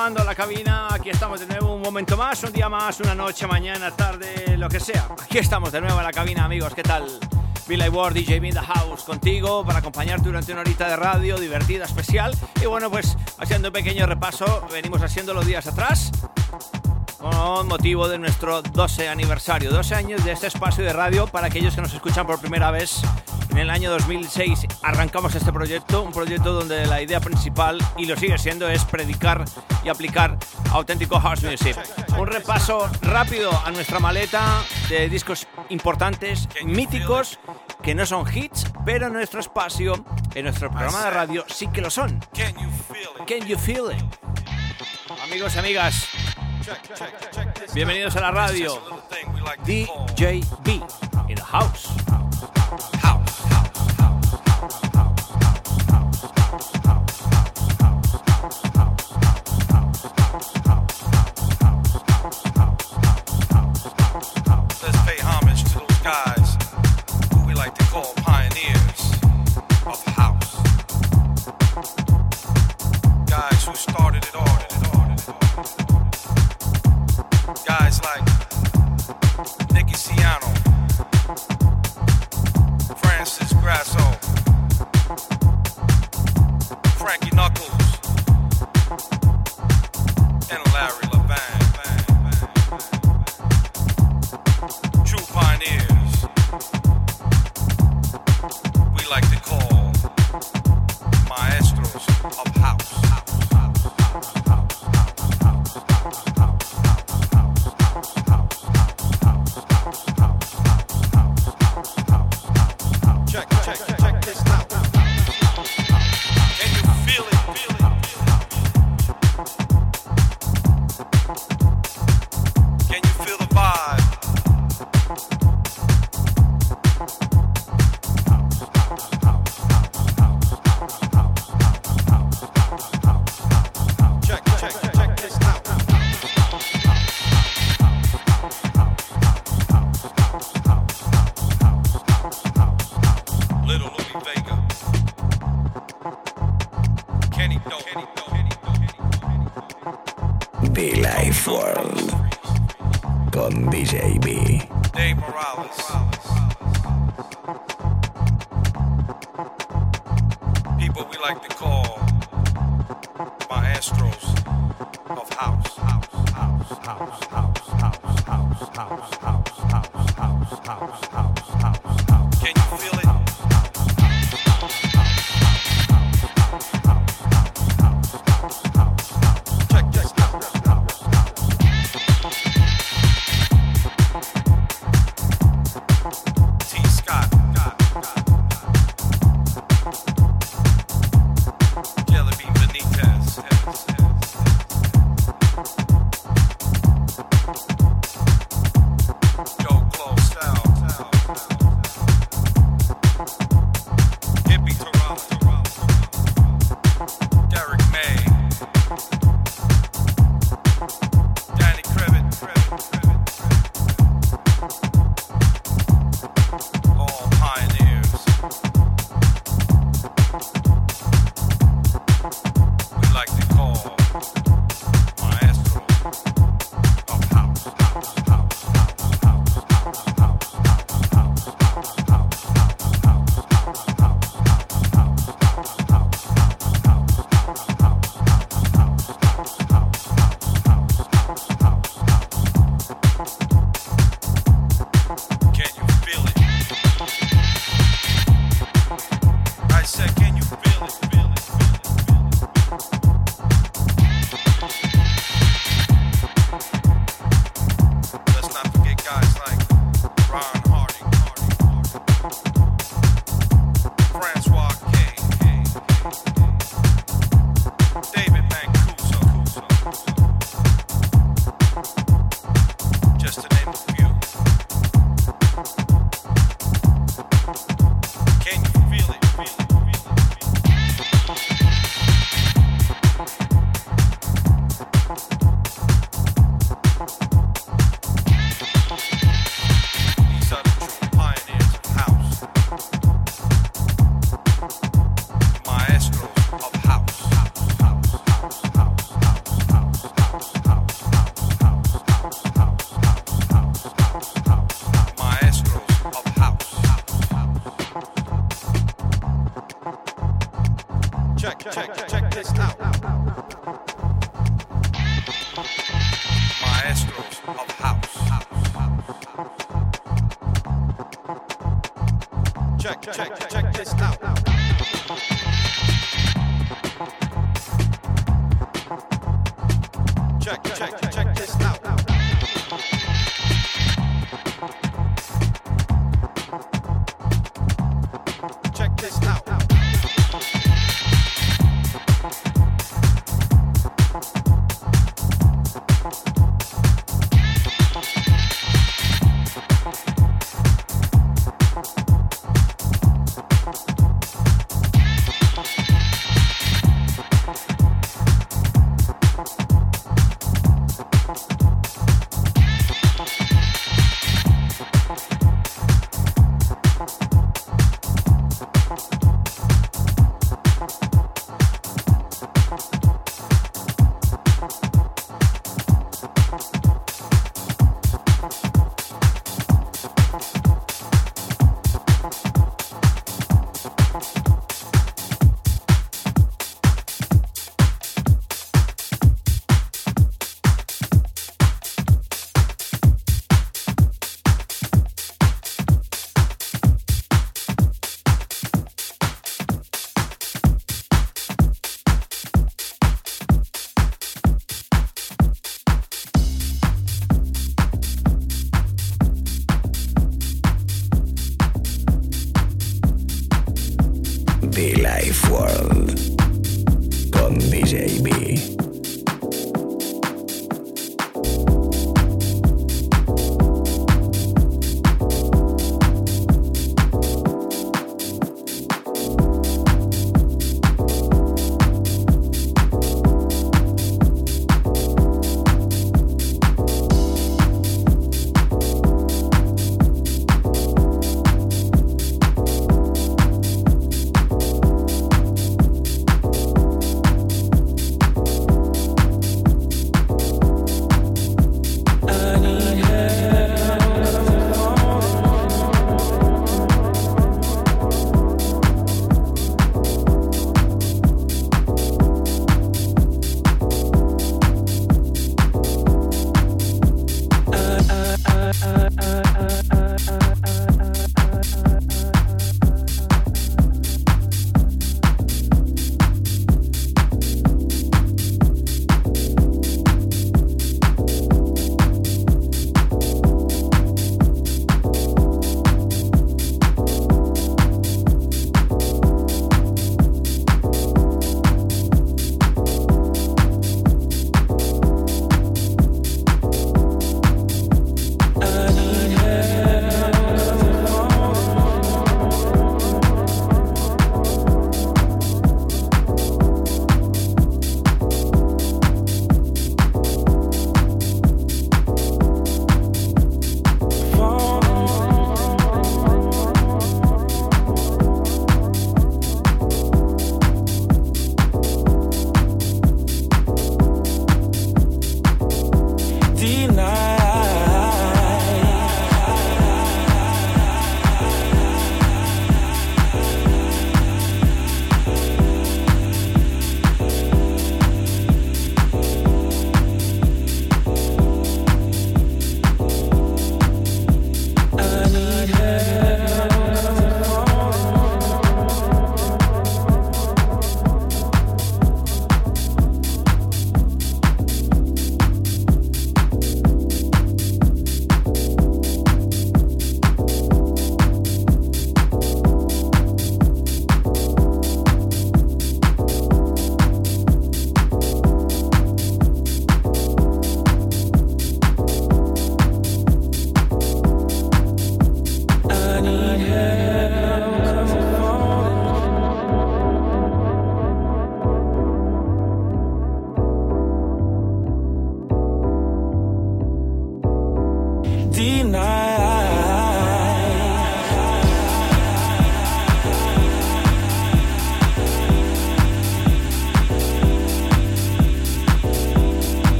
estamos retomando la cabina, aquí estamos de nuevo un momento más, un día más, una noche, mañana, tarde, lo que sea. Aquí estamos de nuevo en la cabina, amigos, ¿qué tal? Bill Ward, DJ in the House, contigo para acompañarte durante una horita de radio divertida, especial. Y bueno, pues haciendo un pequeño repaso, venimos haciendo los días atrás con motivo de nuestro 12 aniversario, 12 años de este espacio de radio para aquellos que nos escuchan por primera vez. En el año 2006 arrancamos este proyecto, un proyecto donde la idea principal, y lo sigue siendo, es predicar y aplicar auténtico house music. Un repaso rápido a nuestra maleta de discos importantes, míticos, que no son hits, pero en nuestro espacio, en nuestro programa de radio, sí que lo son. Can you feel it? Amigos amigas, bienvenidos a la radio. DJB in the house. Be Life World con DJ B. Dave Morales. People we like to call maestros of. House, house, house, house, house,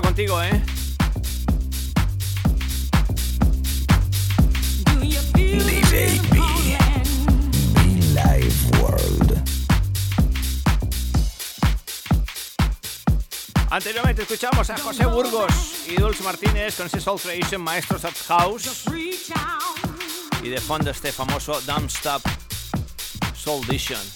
contigo, ¿eh? Anteriormente escuchamos a José Burgos y Dulce Martínez con ese Soul Creation Maestros of House. Y de fondo este famoso Dumb Stop Soul Edition.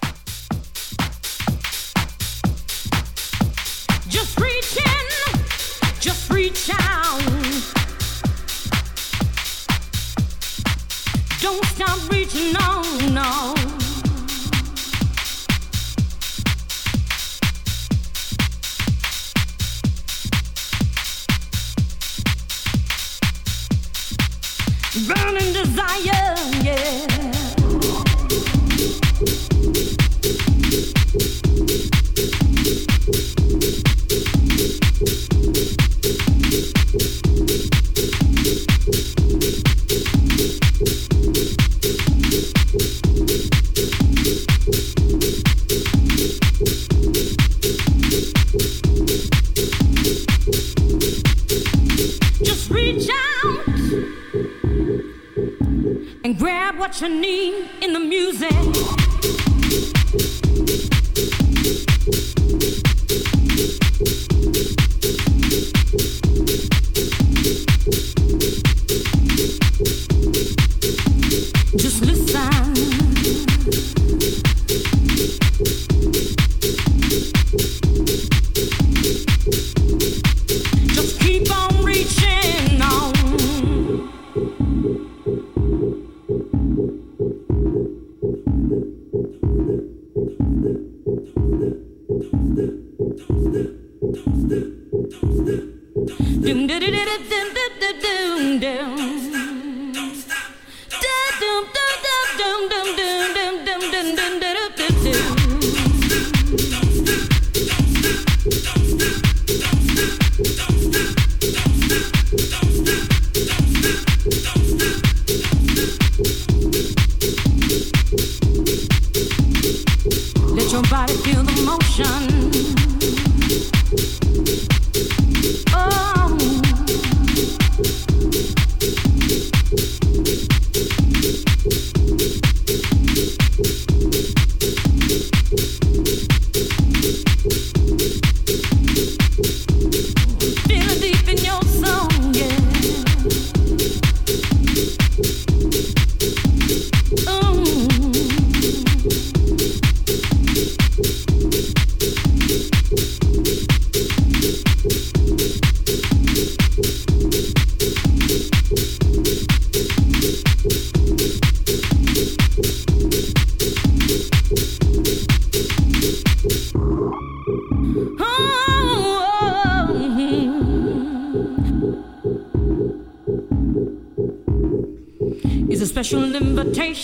desire.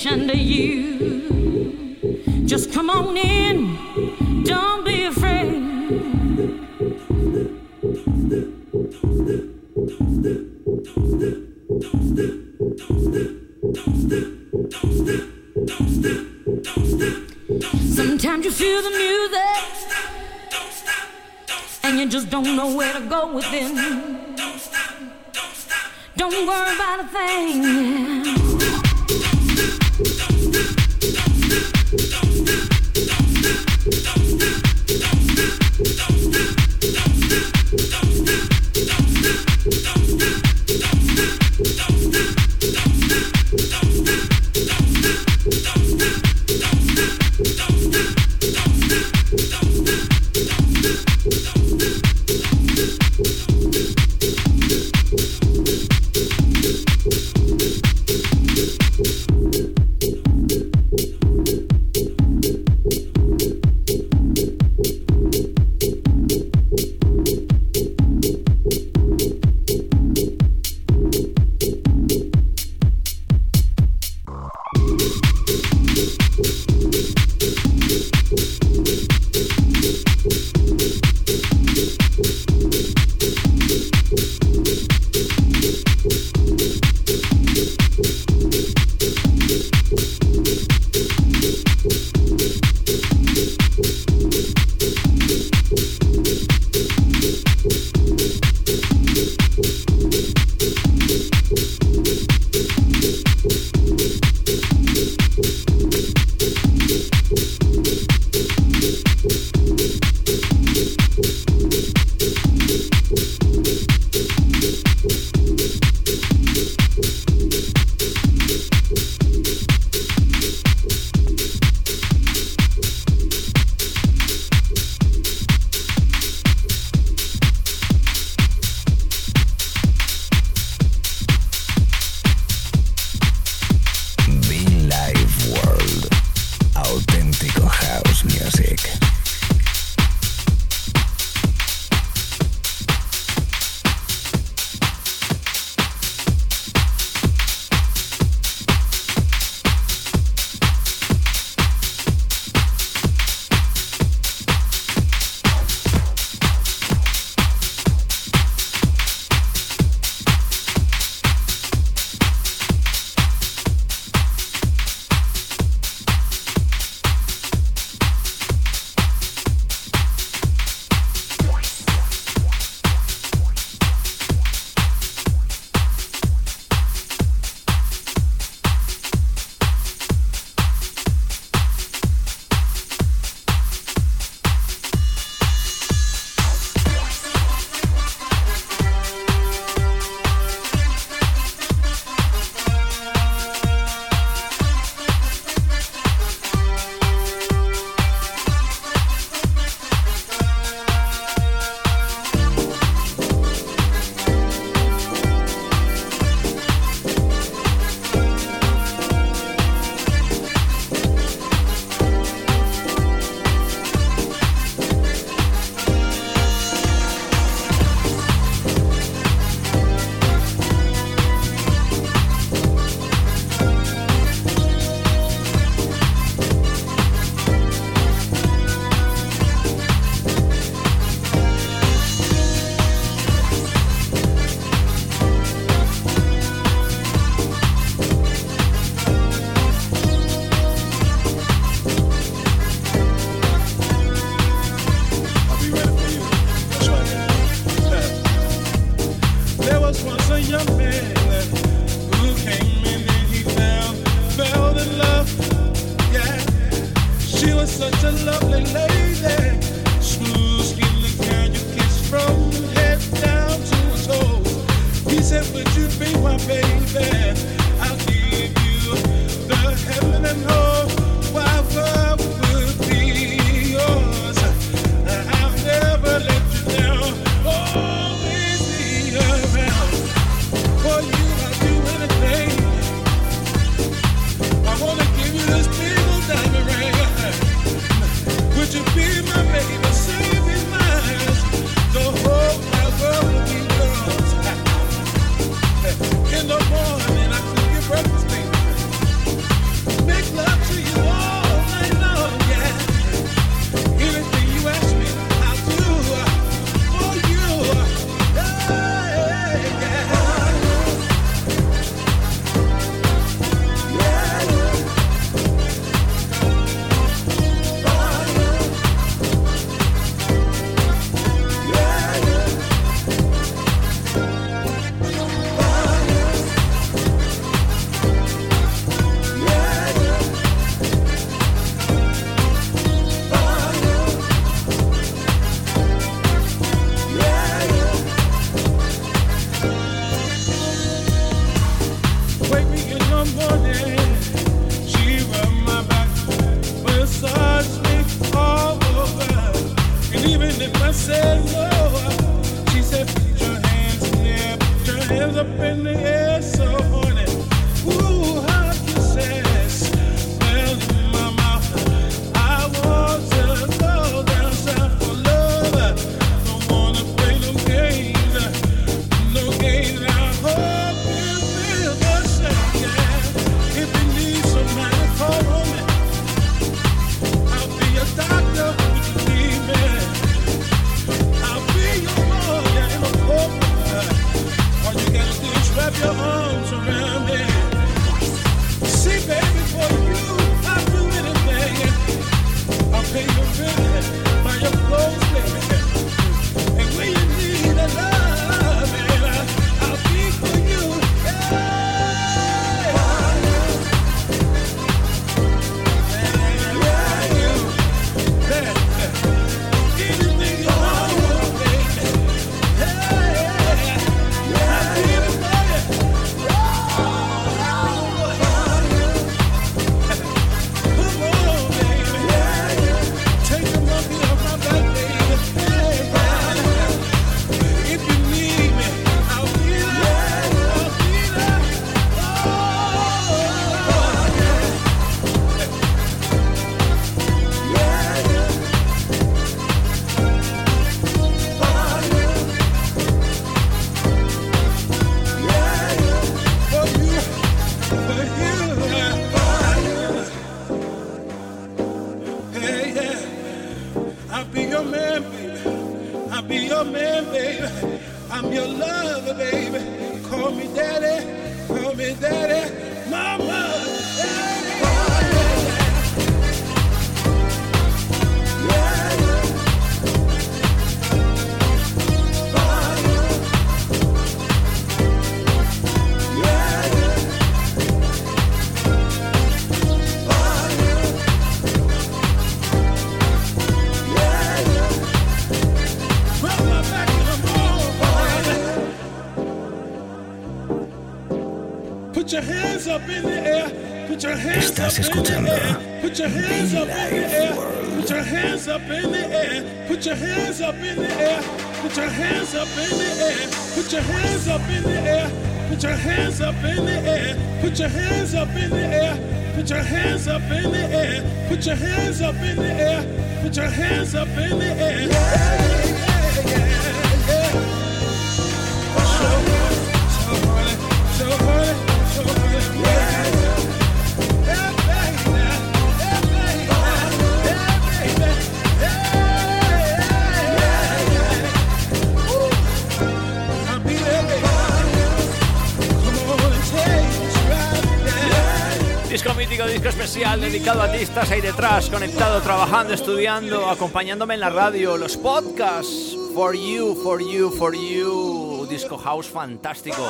Under to you. Estás escuchando Put your hands up in the air Put your hands up in the air Put your hands up in the air Put your hands up in the air Put your hands up in the air Put your hands up in the air Put your hands up in the air Put your hands up in the air Put your hands up in the air Put your hands up in the air mercado artistas ahí detrás, conectado, trabajando, estudiando, acompañándome en la radio, los podcasts. For you, for you, for you. Disco House fantástico.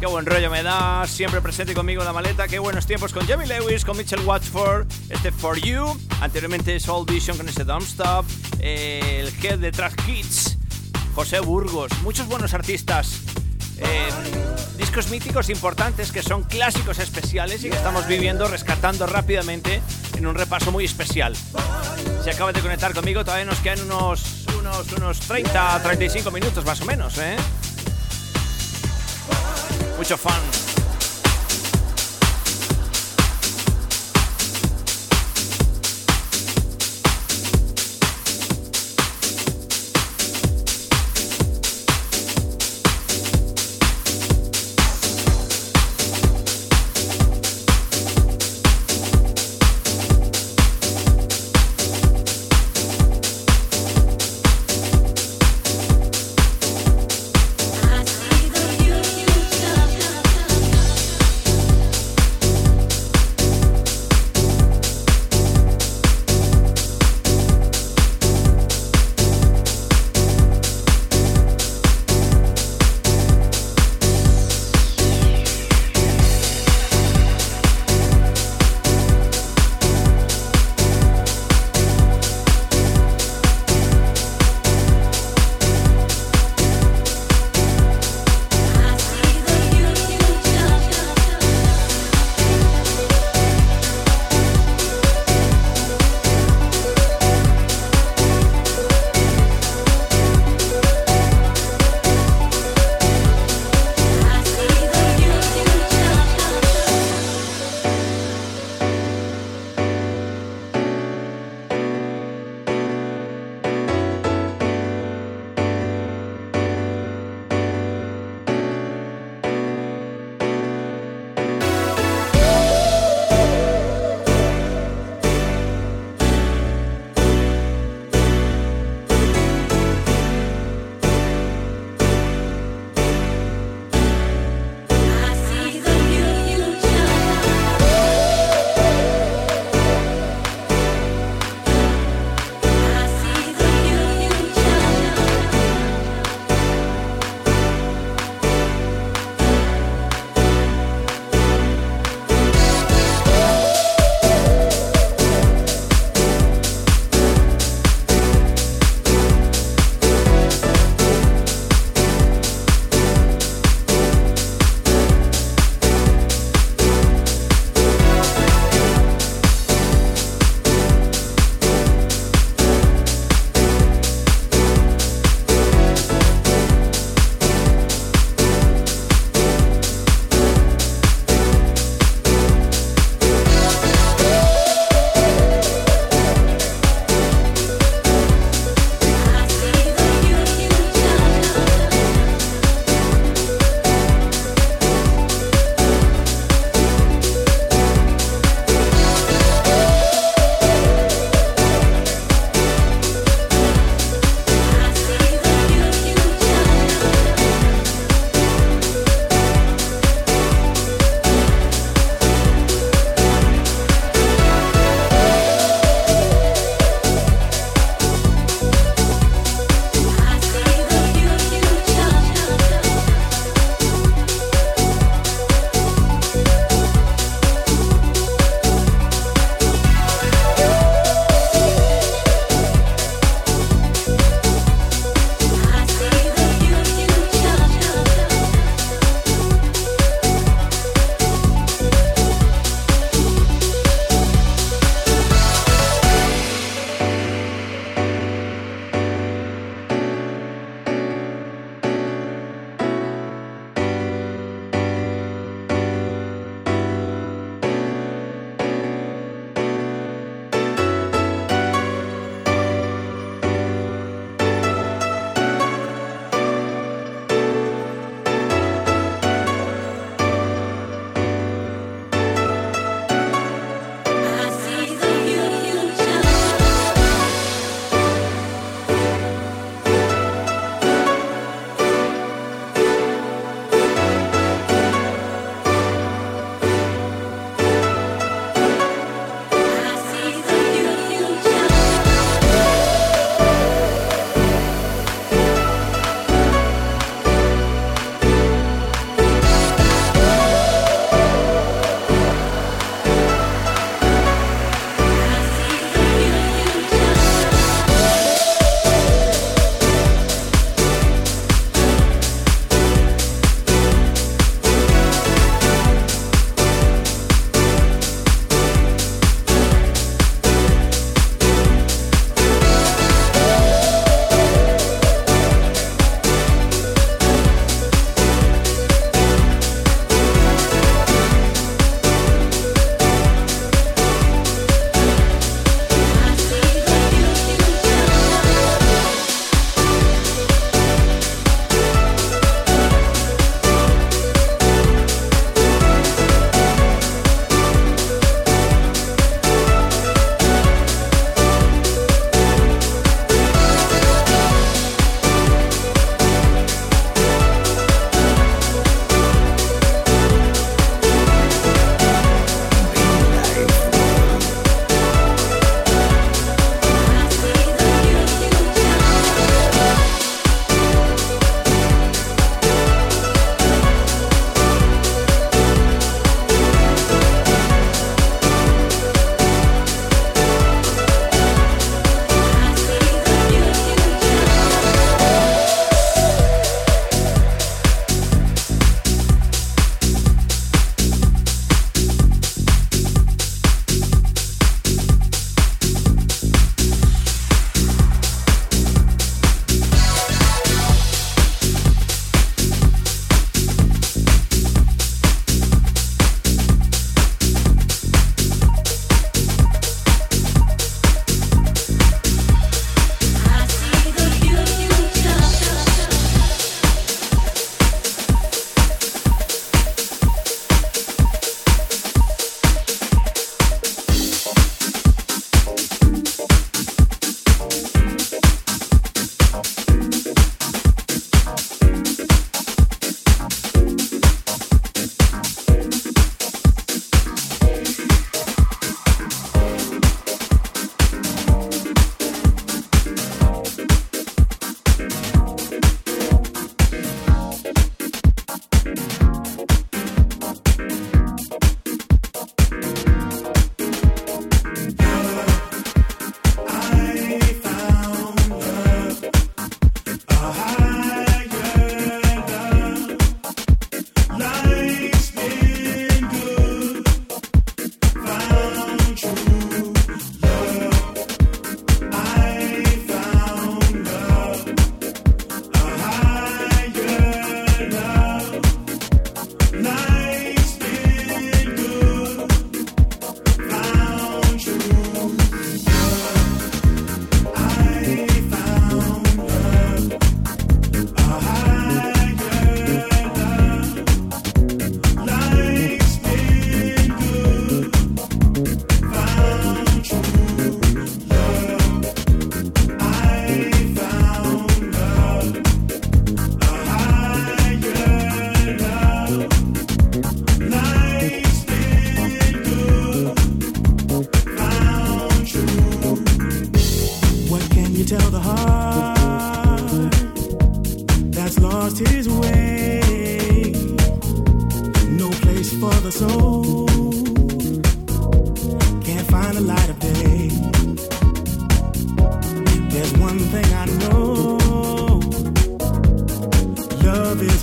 Qué buen rollo me da, siempre presente conmigo en la maleta. Qué buenos tiempos con Jamie Lewis, con Mitchell Watchford. Este For You, anteriormente Soul Vision con este Dumb Stuff. Eh, el head de Trash Kids, José Burgos. Muchos buenos artistas discos míticos importantes que son clásicos especiales y que estamos viviendo, rescatando rápidamente en un repaso muy especial. Si acabas de conectar conmigo, todavía nos quedan unos, unos, unos 30, 35 minutos más o menos, ¿eh? Mucho fun.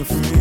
A friend.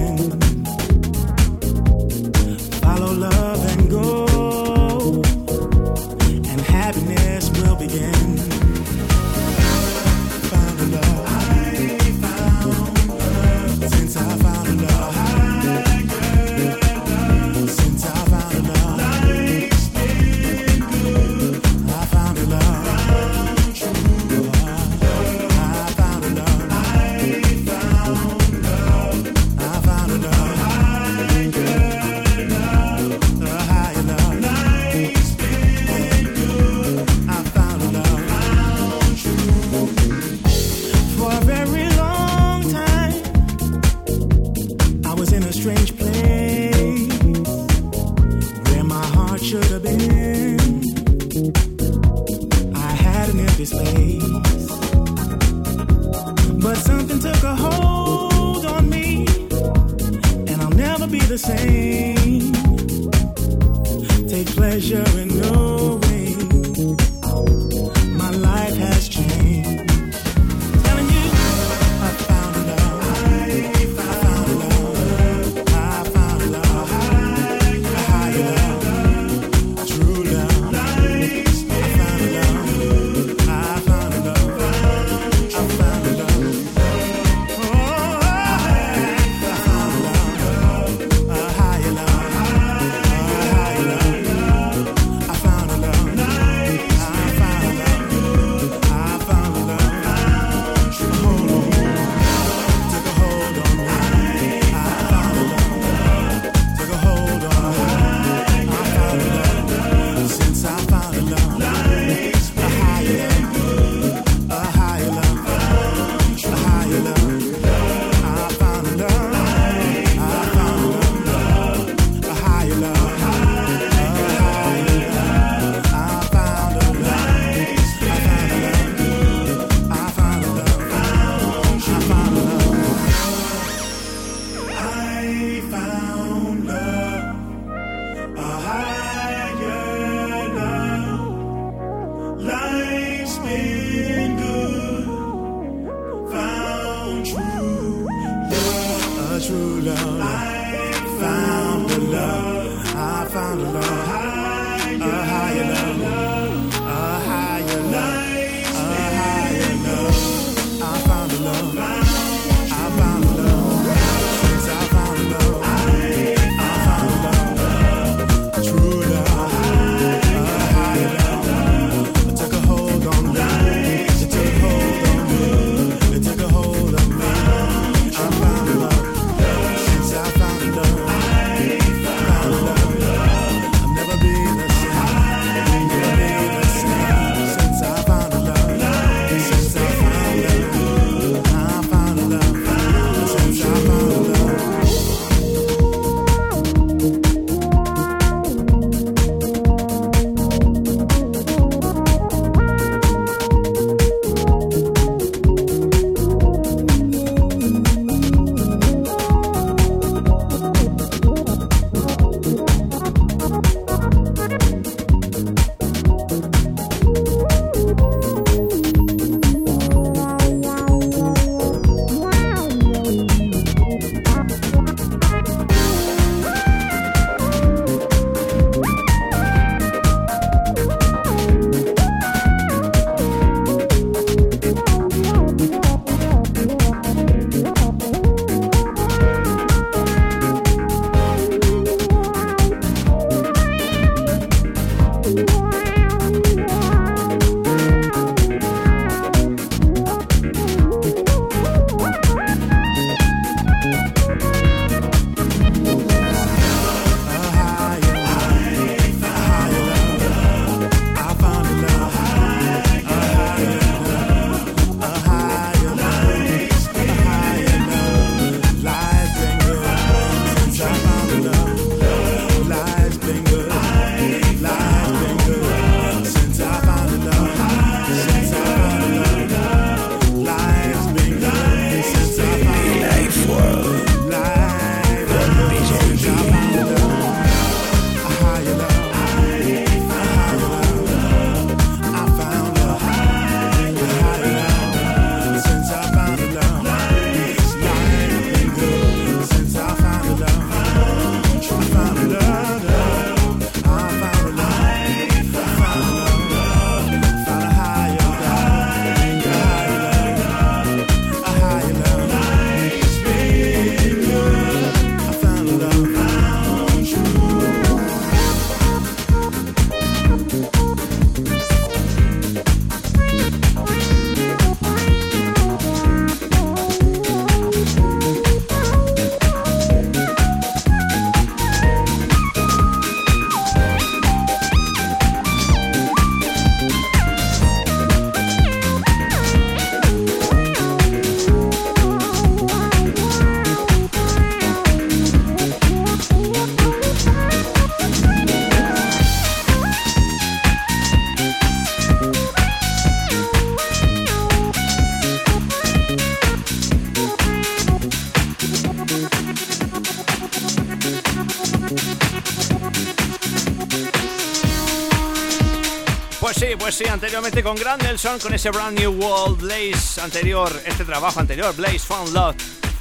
Sí, anteriormente con Grand Nelson, con ese Brand New World, Blaze anterior, este trabajo anterior, Blaze Found Love,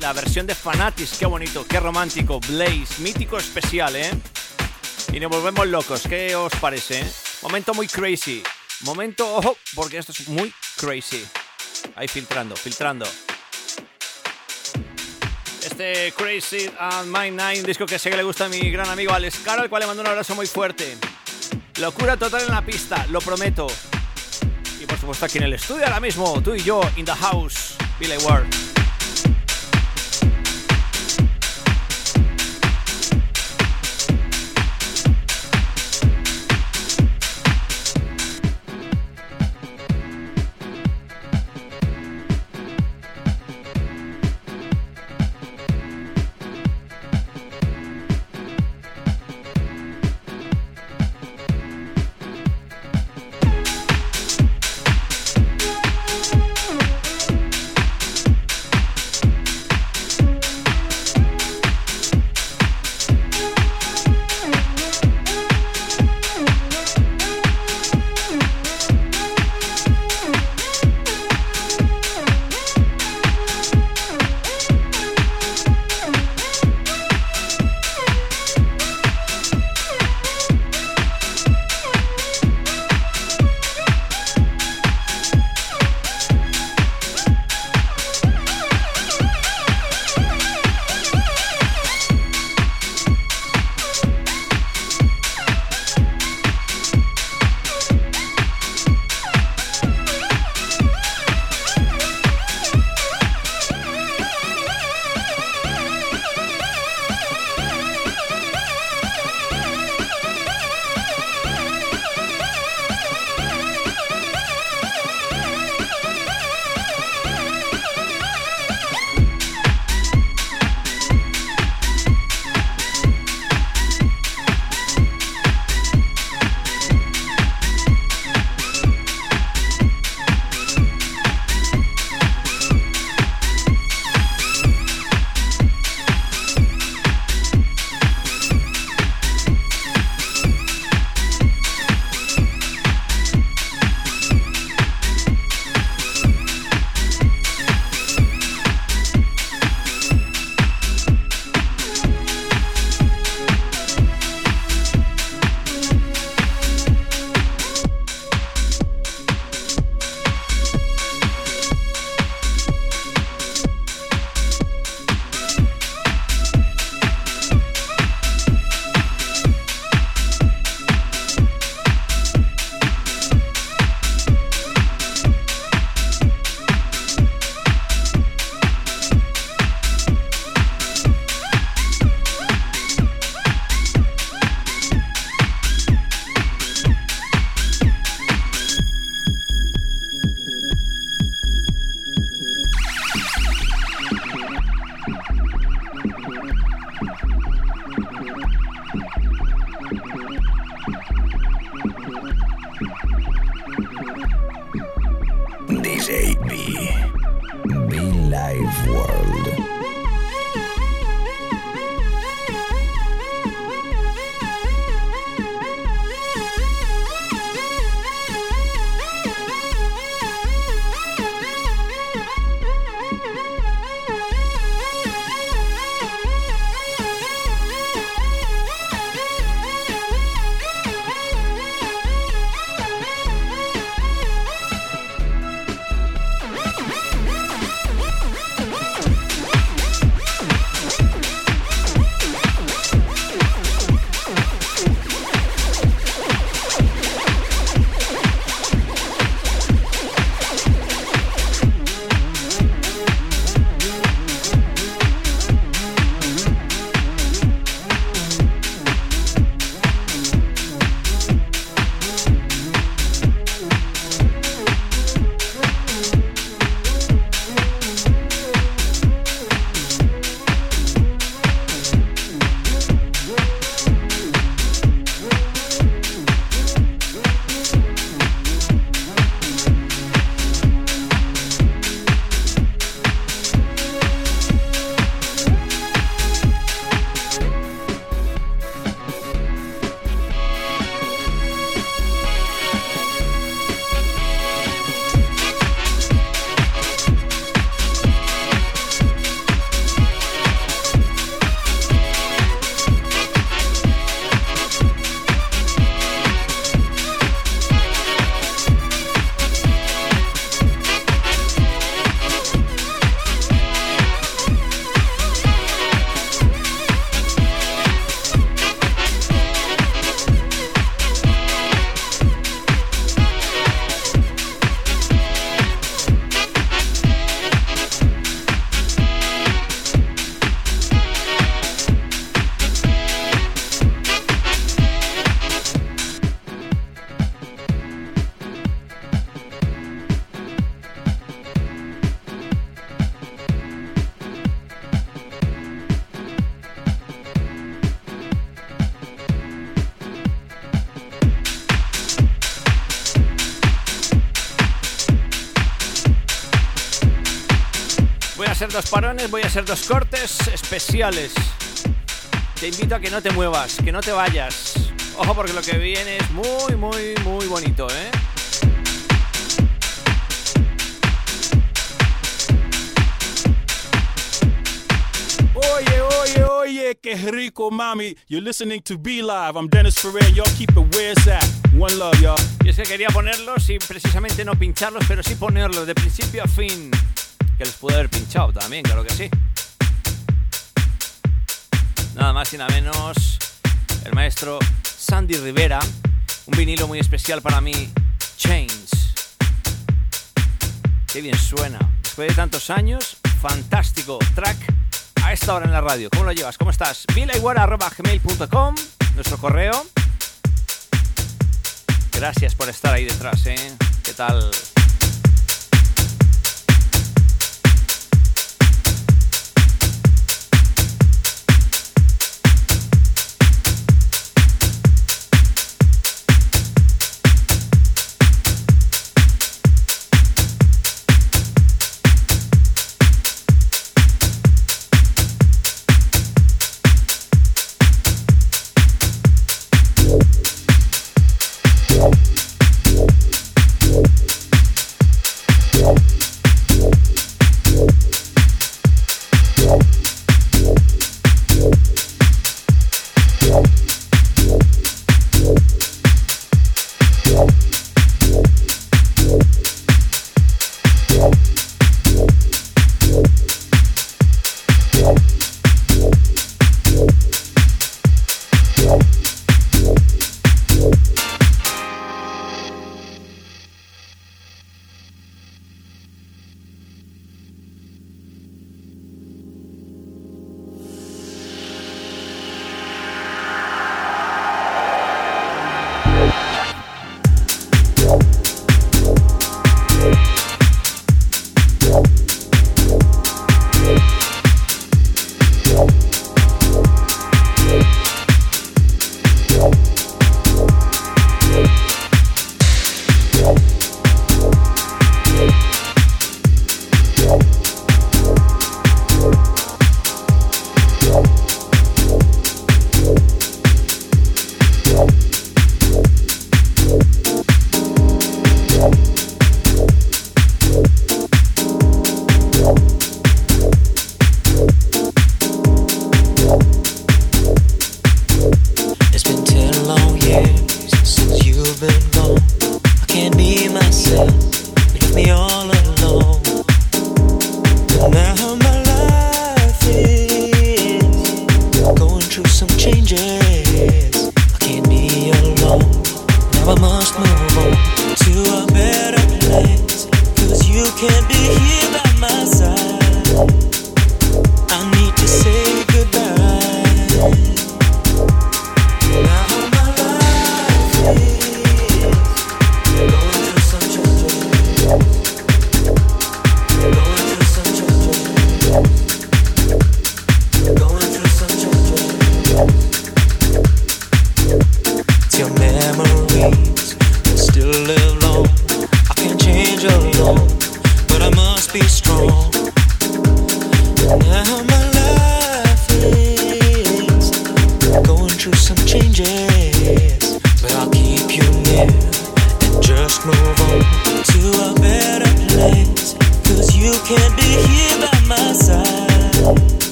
la versión de Fanatis, qué bonito, qué romántico, Blaze, mítico especial, ¿eh? Y nos volvemos locos, ¿qué os parece? eh? Momento muy crazy, momento, ojo, porque esto es muy crazy. Ahí filtrando, filtrando. Este Crazy and My Nine, disco que sé que le gusta a mi gran amigo Alex Caro, al cual le mando un abrazo muy fuerte. Locura total en la pista, lo prometo. Y por supuesto aquí en el estudio ahora mismo, tú y yo, in the house, Billy Ward. Dos parones, voy a hacer dos cortes especiales. Te invito a que no te muevas, que no te vayas. Ojo porque lo que viene es muy, muy, muy bonito, ¿eh? Oye, oye, oye, que rico, mami. You're listening to Be Live. I'm Dennis Ferrer. Y'all keep it where it's at. One love, y'all. Y es que quería ponerlos y precisamente no pincharlos, pero sí ponerlos de principio a fin. Que les pude haber pinchado también, claro que sí. Nada más y nada menos, el maestro Sandy Rivera. Un vinilo muy especial para mí, Chains. Qué bien suena. Después de tantos años, fantástico track a esta hora en la radio. ¿Cómo lo llevas? ¿Cómo estás? vilaiguara.gmail.com, nuestro correo. Gracias por estar ahí detrás, ¿eh? ¿Qué tal?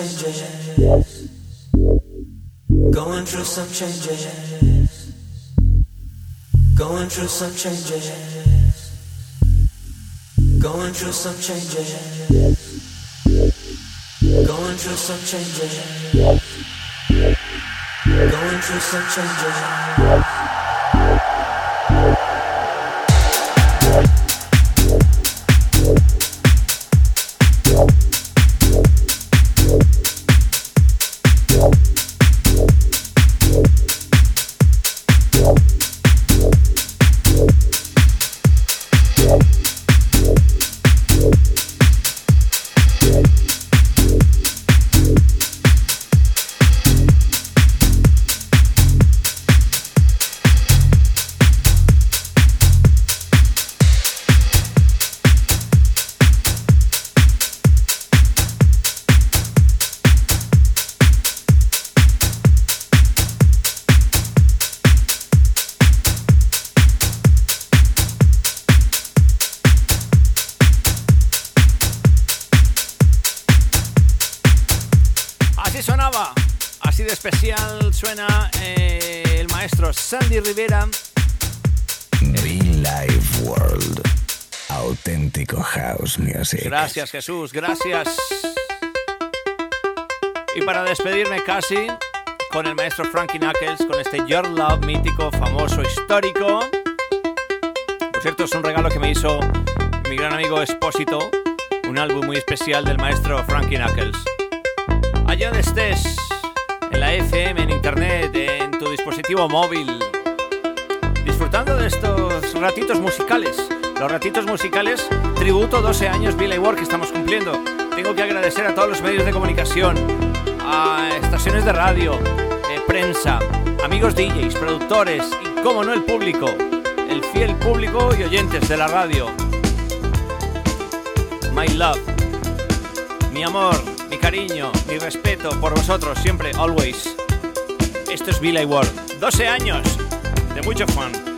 Changes. Going through some changes. Going through some changes. Going through some changes. Going through some changes. Going through some changes. Gracias Jesús, gracias. Y para despedirme casi con el maestro Frankie Knuckles, con este Your Love mítico, famoso, histórico. Por cierto, es un regalo que me hizo mi gran amigo Espósito, un álbum muy especial del maestro Frankie Knuckles. Allá donde estés, en la FM, en internet, en tu dispositivo móvil, disfrutando de estos ratitos musicales. Los ratitos musicales, tributo 12 años Billy Ward que estamos cumpliendo. Tengo que agradecer a todos los medios de comunicación, a estaciones de radio, eh, prensa, amigos DJs, productores y, como no, el público, el fiel público y oyentes de la radio. My love, mi amor, mi cariño, mi respeto por vosotros, siempre, always. Esto es Billy Ward. 12 años de mucho fun.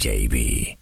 DJ